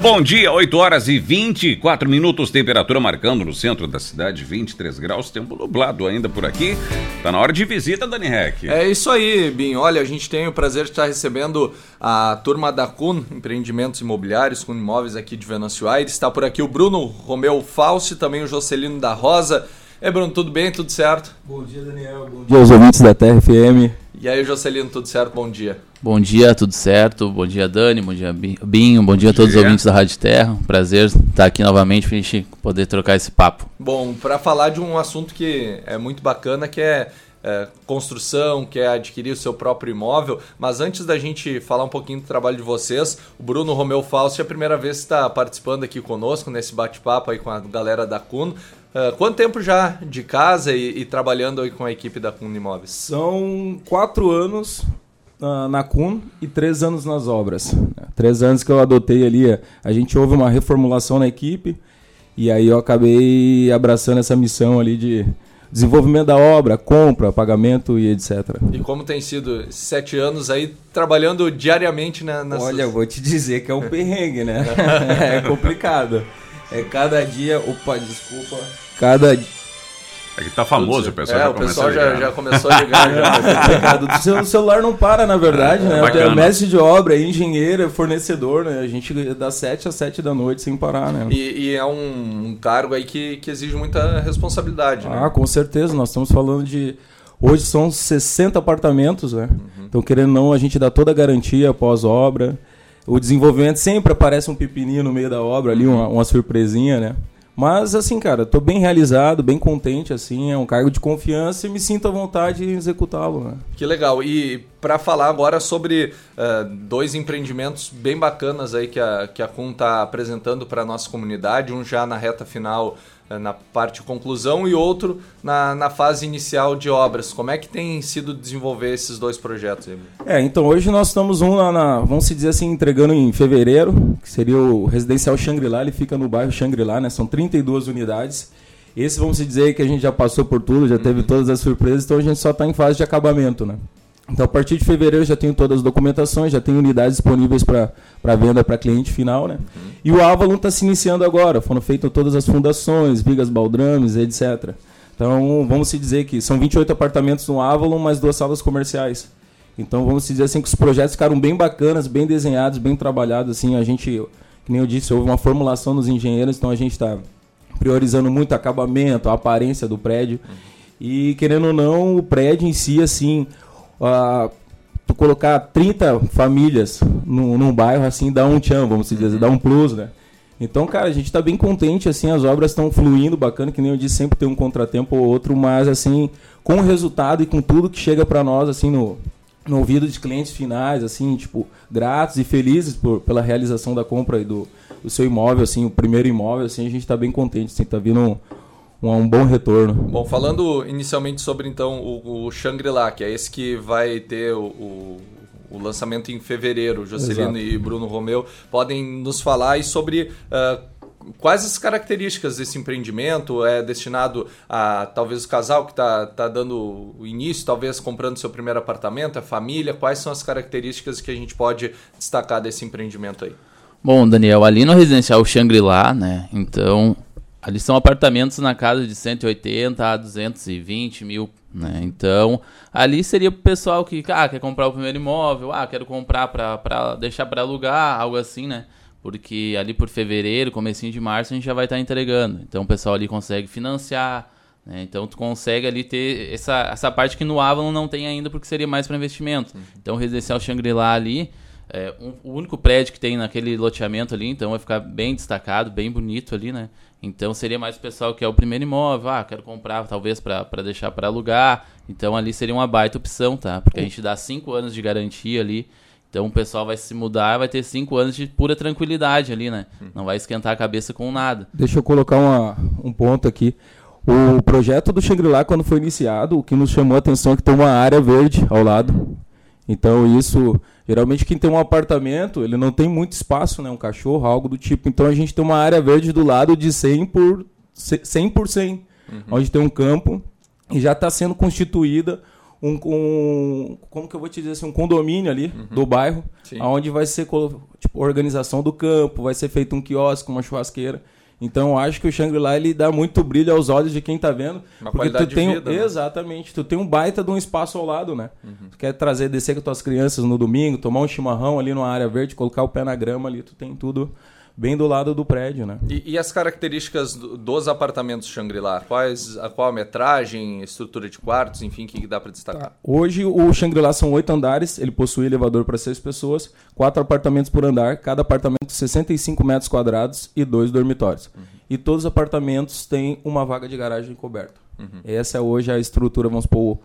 Bom dia, 8 horas e 24 minutos, temperatura marcando no centro da cidade, 23 graus, tempo nublado ainda por aqui. Tá na hora de visita, Dani Rec. É isso aí, Bim. Olha, a gente tem o prazer de estar recebendo a turma da Kun, Empreendimentos Imobiliários, Kun Imóveis aqui de Venâncio Aires. Está por aqui o Bruno Romeu e também o Jocelino da Rosa. É, Bruno, tudo bem? Tudo certo? Bom dia, Daniel. Bom dia aos ouvintes da TRFM. E aí, Jocelino, tudo certo? Bom dia. Bom dia, tudo certo? Bom dia, Dani. Bom dia, Binho. Bom dia a todos os ouvintes da Rádio Terra. Prazer estar aqui novamente para a gente poder trocar esse papo. Bom, para falar de um assunto que é muito bacana, que é, é, construção, que é adquirir o seu próprio imóvel. Mas antes da gente falar um pouquinho do trabalho de vocês, o Bruno Romeu Fausto é a primeira vez que está participando aqui conosco nesse bate-papo aí com a galera da Cuno. Uh, quanto tempo já de casa e, e, trabalhando aí com a equipe da Kuhn Imóveis? São quatro anos uh, na Kuhn e três anos nas obras. Três anos que eu adotei ali, a gente houve uma reformulação na equipe e aí eu acabei abraçando essa missão ali de desenvolvimento da obra, compra, pagamento e etc. E como tem sido sete anos aí trabalhando diariamente na, nas... Olha, eu vou te dizer que é um perrengue, né? é complicado. É cada dia. Opa, desculpa. Cada é que tá famoso, o pessoal é, já o pessoal já, já, começou a ligar. já. o seu celular não para, na verdade, é, né? É mestre de obra, é engenheiro, é fornecedor, né? A gente das 7 às 7 da noite sem parar, né? E, e é um, um, cargo aí que, que exige muita responsabilidade, né? Ah, com certeza. Nós estamos falando de... Hoje são 60 apartamentos, né? Uhum. Então, querendo ou não, a gente dá toda a garantia após obra o desenvolvimento sempre aparece um pepininho no meio da obra ali, uma, uma surpresinha, né? Mas, assim, cara, tô bem realizado, bem contente, assim, é um cargo de confiança e me sinto à vontade em executá-lo, né? Que legal. E para falar agora sobre uh, dois empreendimentos bem bacanas aí que a, que a CUN está apresentando para nossa comunidade, um já na reta final na parte conclusão e outro na, na fase inicial de obras. Como é que tem sido desenvolver esses dois projetos? É, então hoje nós estamos um lá na, vamos se dizer assim, entregando em fevereiro, que seria o residencial Xangri-Lá, ele fica no bairro Xangri-Lá, né? São 32 unidades. Esse vamos se dizer que a gente já passou por tudo, já teve uhum. todas as surpresas, então a gente só está em fase de acabamento, né? Então, a partir de fevereiro, já tenho todas as documentações, já tenho unidades disponíveis para venda para cliente final. Né? Uhum. E o Avalon está se iniciando agora. Foram feitas todas as fundações, vigas baldrames, etc. Então, vamos se dizer que são 28 apartamentos no Avalon, mais duas salas comerciais. Então, vamos dizer assim que os projetos ficaram bem bacanas, bem desenhados, bem trabalhados. Assim, a gente, que nem eu disse, houve uma formulação dos engenheiros, então a gente está priorizando muito o acabamento, a aparência do prédio. Uhum. E, querendo ou não, o prédio em si, assim uh, tu colocar 30 famílias num, num bairro assim dá um tchan, vamos dizer, uhum. dá um plus, né? Então, cara, a gente está bem contente, assim, as obras estão fluindo, bacana, que nem eu disse, sempre tem um contratempo ou outro, mas, assim, com o resultado e com tudo que chega para nós, assim, no, no ouvido de clientes finais, assim, tipo, gratos e felizes por, pela realização da compra do, do seu imóvel, assim, o primeiro imóvel, assim, a gente está bem contente, assim, tá vindo um, um bom retorno. Bom, falando inicialmente sobre então o, o Shangri-La, que é esse que vai ter o, o, o lançamento em fevereiro, Jocelino Exato. e Bruno Romeu, podem nos falar aí sobre uh, quais as características desse empreendimento? É destinado a talvez o casal que está tá dando o início, talvez comprando seu primeiro apartamento, a família? Quais são as características que a gente pode destacar desse empreendimento aí? Bom, Daniel, ali no residencial Shangri-La, né? Então, Ali são apartamentos na casa de 180 a 220 mil, né? Então, ali seria o pessoal que ah, quer comprar o primeiro imóvel, ah, quero comprar para deixar para alugar, algo assim, né? Porque ali por fevereiro, comecinho de março, a gente já vai estar tá entregando. Então, o pessoal ali consegue financiar, né? Então, tu consegue ali ter essa, essa parte que no Avalon não tem ainda, porque seria mais para investimento. Uhum. Então, o residencial Shangri-La ali, é um, o único prédio que tem naquele loteamento ali, então vai ficar bem destacado, bem bonito ali, né? Então seria mais o pessoal que é o primeiro imóvel, ah, quero comprar talvez para deixar para alugar. Então ali seria uma baita opção, tá? Porque a gente dá cinco anos de garantia ali. Então o pessoal vai se mudar, vai ter cinco anos de pura tranquilidade ali, né? Não vai esquentar a cabeça com nada. Deixa eu colocar uma, um ponto aqui. O projeto do Shangri-La, quando foi iniciado, o que nos chamou a atenção é que tem uma área verde ao lado. Então isso Geralmente quem tem um apartamento, ele não tem muito espaço, né? Um cachorro, algo do tipo. Então a gente tem uma área verde do lado de 100 por 100 por 100, uhum. onde tem um campo e já está sendo constituída um, um, como que eu vou te dizer assim, um condomínio ali uhum. do bairro, Sim. onde vai ser tipo, organização do campo, vai ser feito um quiosque, uma churrasqueira. Então eu acho que o Shangri-La ele dá muito brilho aos olhos de quem está vendo. Uma porque tu tem, vida, né? Exatamente. Tu tem um baita de um espaço ao lado, né? Uhum. Tu quer trazer, descer com as tuas crianças no domingo, tomar um chimarrão ali numa área verde, colocar o pé na grama ali, tu tem tudo bem do lado do prédio, né? E, e as características dos apartamentos Shangri-La? Quais, a qual a metragem, estrutura de quartos, enfim, o que, que dá para destacar? Tá. Hoje o Shangri-La são oito andares, ele possui elevador para seis pessoas, quatro apartamentos por andar, cada apartamento 65 metros quadrados e dois dormitórios. Uhum. E todos os apartamentos têm uma vaga de garagem coberta. Uhum. Essa é hoje a estrutura, vamos supor,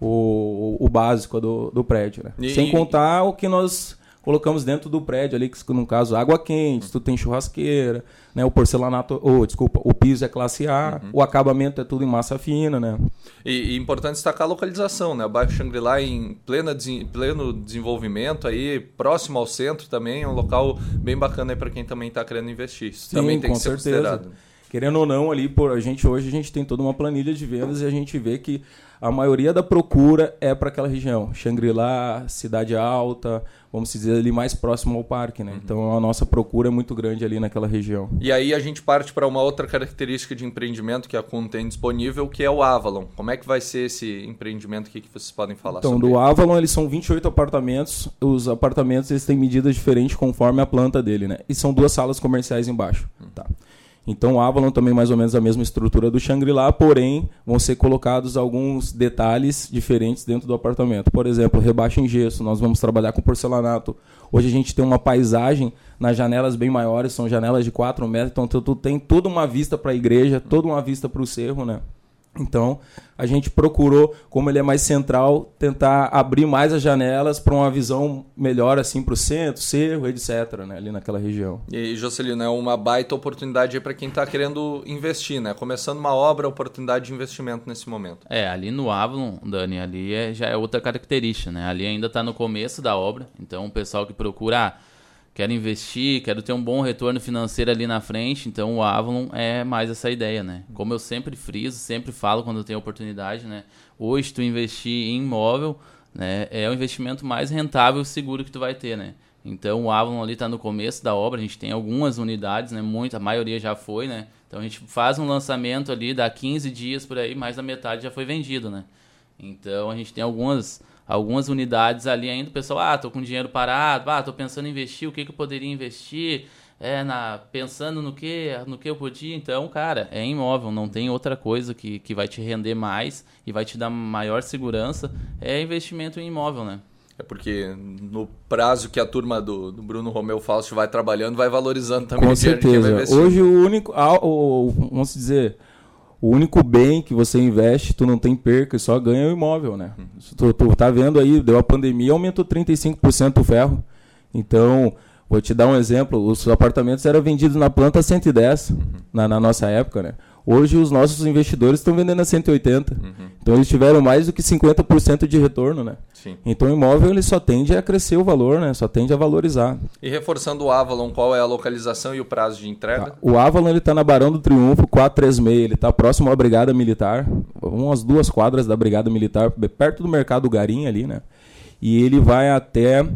o, o, o básico do, do prédio, né? E, Sem contar o que nós colocamos dentro do prédio ali, que no caso água quente, tu tem churrasqueira, né? O porcelanato, ou oh, desculpa, o piso é classe A, uhum. o acabamento é tudo em massa fina, né? E, e importante destacar a localização, né? O bairro Shangri-La em plena, pleno desenvolvimento aí, próximo ao centro também, é um local bem bacana aí para quem também está querendo investir. Isso Sim, também tem que ser certeza. considerado. Querendo ou não, ali por a gente hoje a gente tem toda uma planilha de vendas e a gente vê que a maioria da procura é para aquela região, Xangri-Lá, Cidade Alta, vamos dizer ali mais próximo ao parque, né? Uhum. Então a nossa procura é muito grande ali naquela região. E aí a gente parte para uma outra característica de empreendimento que a Kun tem disponível, que é o Avalon. Como é que vai ser esse empreendimento aqui que vocês podem falar então, sobre? Então, do Avalon, eles são 28 apartamentos. Os apartamentos eles têm medidas diferentes conforme a planta dele, né? E são duas salas comerciais embaixo, uhum. tá? Então o Avalon também mais ou menos a mesma estrutura do Shangri-La, porém vão ser colocados alguns detalhes diferentes dentro do apartamento. Por exemplo, rebaixa em gesso, nós vamos trabalhar com porcelanato. Hoje a gente tem uma paisagem nas janelas bem maiores, são janelas de 4 metros, então tu, tu tem toda uma vista para a igreja, toda uma vista para o cerro, né? Então, a gente procurou, como ele é mais central, tentar abrir mais as janelas para uma visão melhor assim para o centro, cerro, etc., né, ali naquela região. E, Jocelino, é uma baita oportunidade para quem está querendo investir, né? Começando uma obra, oportunidade de investimento nesse momento. É, ali no Avalon, Dani, ali é, já é outra característica, né? Ali ainda está no começo da obra, então o pessoal que procura... Ah, quero investir, quero ter um bom retorno financeiro ali na frente, então o Avalon é mais essa ideia, né? Como eu sempre friso, sempre falo quando eu tenho oportunidade, né? Hoje tu investir em imóvel, né, é o investimento mais rentável e seguro que tu vai ter, né? Então o Avalon ali está no começo da obra, a gente tem algumas unidades, né? Muita, a maioria já foi, né? Então a gente faz um lançamento ali, dá 15 dias por aí, mais da metade já foi vendido, né? Então a gente tem algumas algumas unidades ali ainda, o pessoal, ah, tô com dinheiro parado, ah, tô pensando em investir, o que, que eu poderia investir? É, na, pensando no que, no que eu podia. Então, cara, é imóvel, não tem outra coisa que, que vai te render mais e vai te dar maior segurança. É investimento em imóvel, né? É porque no prazo que a turma do, do Bruno Romeu Fausto vai trabalhando, vai valorizando também Com certeza. Hoje o único, o, vamos dizer, o único bem que você investe, tu não tem perca, só ganha o imóvel, né? Tu, tu tá vendo aí, deu a pandemia, aumentou 35% o ferro. Então, vou te dar um exemplo, os apartamentos eram vendidos na planta 110 uhum. na, na nossa época, né? Hoje os nossos investidores estão vendendo a 180. Uhum. Então eles tiveram mais do que 50% de retorno, né? Sim. Então o imóvel ele só tende a crescer o valor, né? Só tende a valorizar. E reforçando o Avalon, qual é a localização e o prazo de entrega? Tá. O Avalon ele está na Barão do Triunfo 436, ele está próximo à Brigada Militar, umas duas quadras da Brigada Militar, perto do Mercado Garim ali, né? E ele vai até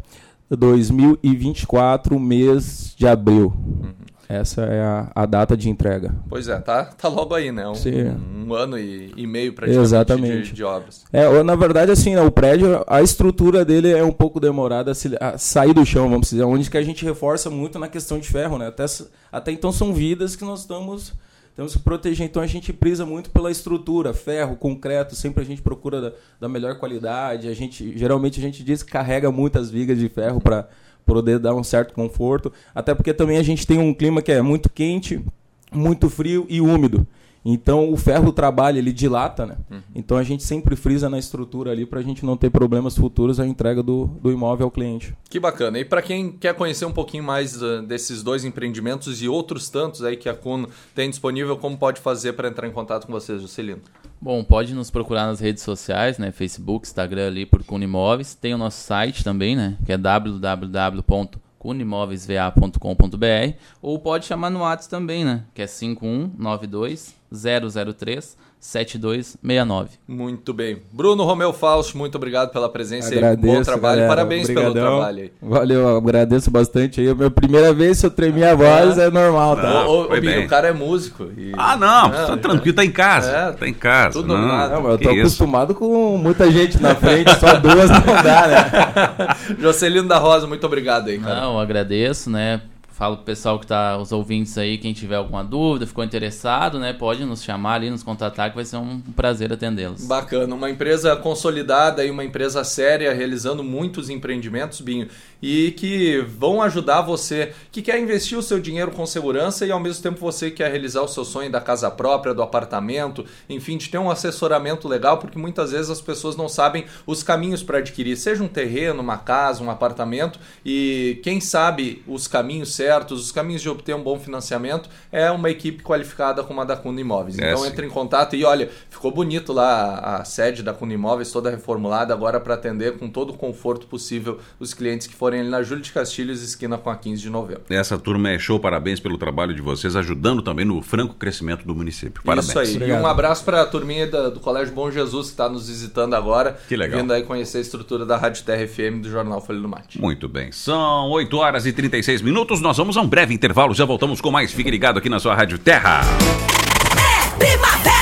2024, mês de abril. Uhum. Essa é a, a, data de entrega. Pois é, tá, tá logo aí, né? Um, um, um ano e, e meio praticamente Exatamente. De, de obras. É, na verdade, assim, né, o prédio, a estrutura dele é um pouco demorada a, se, a, sair do chão, vamos dizer, onde que a gente reforça muito na questão de ferro, né? Até, até então são vidas que nós estamos temos que proteger. Então a gente prisa muito pela estrutura, ferro, concreto, sempre a gente procura da, da melhor qualidade. A gente geralmente a gente diz que carrega muitas vigas de ferro para poder dar um certo conforto. Até porque também a gente tem um clima que é muito quente, muito frio e úmido. Então o ferro trabalha, ele dilata, né? Uhum. Então a gente sempre frisa na estrutura ali para a gente não ter problemas futuros a entrega do, do imóvel ao cliente. Que bacana. E para quem quer conhecer um pouquinho mais uh, desses dois empreendimentos e outros tantos aí que a Kuno tem disponível, como pode fazer para entrar em contato com vocês, Juscelino? Bom, pode nos procurar nas redes sociais, né? Facebook, Instagram ali por Kuno Imóveis. Tem o nosso site também, né? Que é www.cunimóveisva.com.br ou pode chamar no WhatsApp também, né? Que é 5192 003 7269. Muito bem. Bruno Romeu Fausto, muito obrigado pela presença Agradeço, e bom trabalho. galera. Parabéns Obrigadão. pelo trabalho aí. Valeu, eu agradeço bastante aí. A minha primeira vez, se eu tremer a voz, é, normal, tá? Foi Binho, bem. o cara é músico. e- Ah, não, É, tá tranquilo, tá em casa. É, tá em casa. tudo não, dominado. Não, mas eu que tô isso. acostumado com muita gente na frente, só duas não dá, né? Jocelino da Rosa, muito obrigado aí, cara. Não, eu agradeço, né? Falo pro pessoal que tá, os ouvintes aí, quem tiver alguma dúvida, ficou interessado, né? Pode nos chamar ali, nos contatar, que vai ser um prazer atendê-los. Bacana, uma empresa consolidada e uma empresa séria, realizando muitos empreendimentos, Binho, e que vão ajudar você que quer investir o seu dinheiro com segurança e ao mesmo tempo você quer realizar o seu sonho da casa própria, do apartamento, enfim, de ter um assessoramento legal, porque muitas vezes as pessoas não sabem os caminhos para adquirir, seja um terreno, uma casa, um apartamento, e quem sabe os caminhos os caminhos de obter um bom financiamento, é uma equipe qualificada como a da Cunda Imóveis. É, Então sim. entre em contato e olha, ficou bonito lá a, a sede da Cuna Imóveis, toda reformulada agora para atender com todo o conforto possível os clientes que forem ali na Júlio de Castilhos, esquina com a 15 de novembro. Essa turma é show, parabéns pelo trabalho de vocês, ajudando também no franco crescimento do município. Parabéns. Isso aí. Obrigado. E um abraço para a turminha da- do Colégio Bom Jesus que está nos visitando agora. Que legal. Vindo aí conhecer a estrutura da Rádio Terra FM do Jornal Folha do Mate. Muito bem, são 8 horas e 36 minutos. Nós vamos a um breve intervalo, já voltamos com mais. Fique ligado aqui na sua Rádio Terra. Primavera!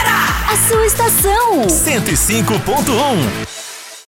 A sua estação. 105.1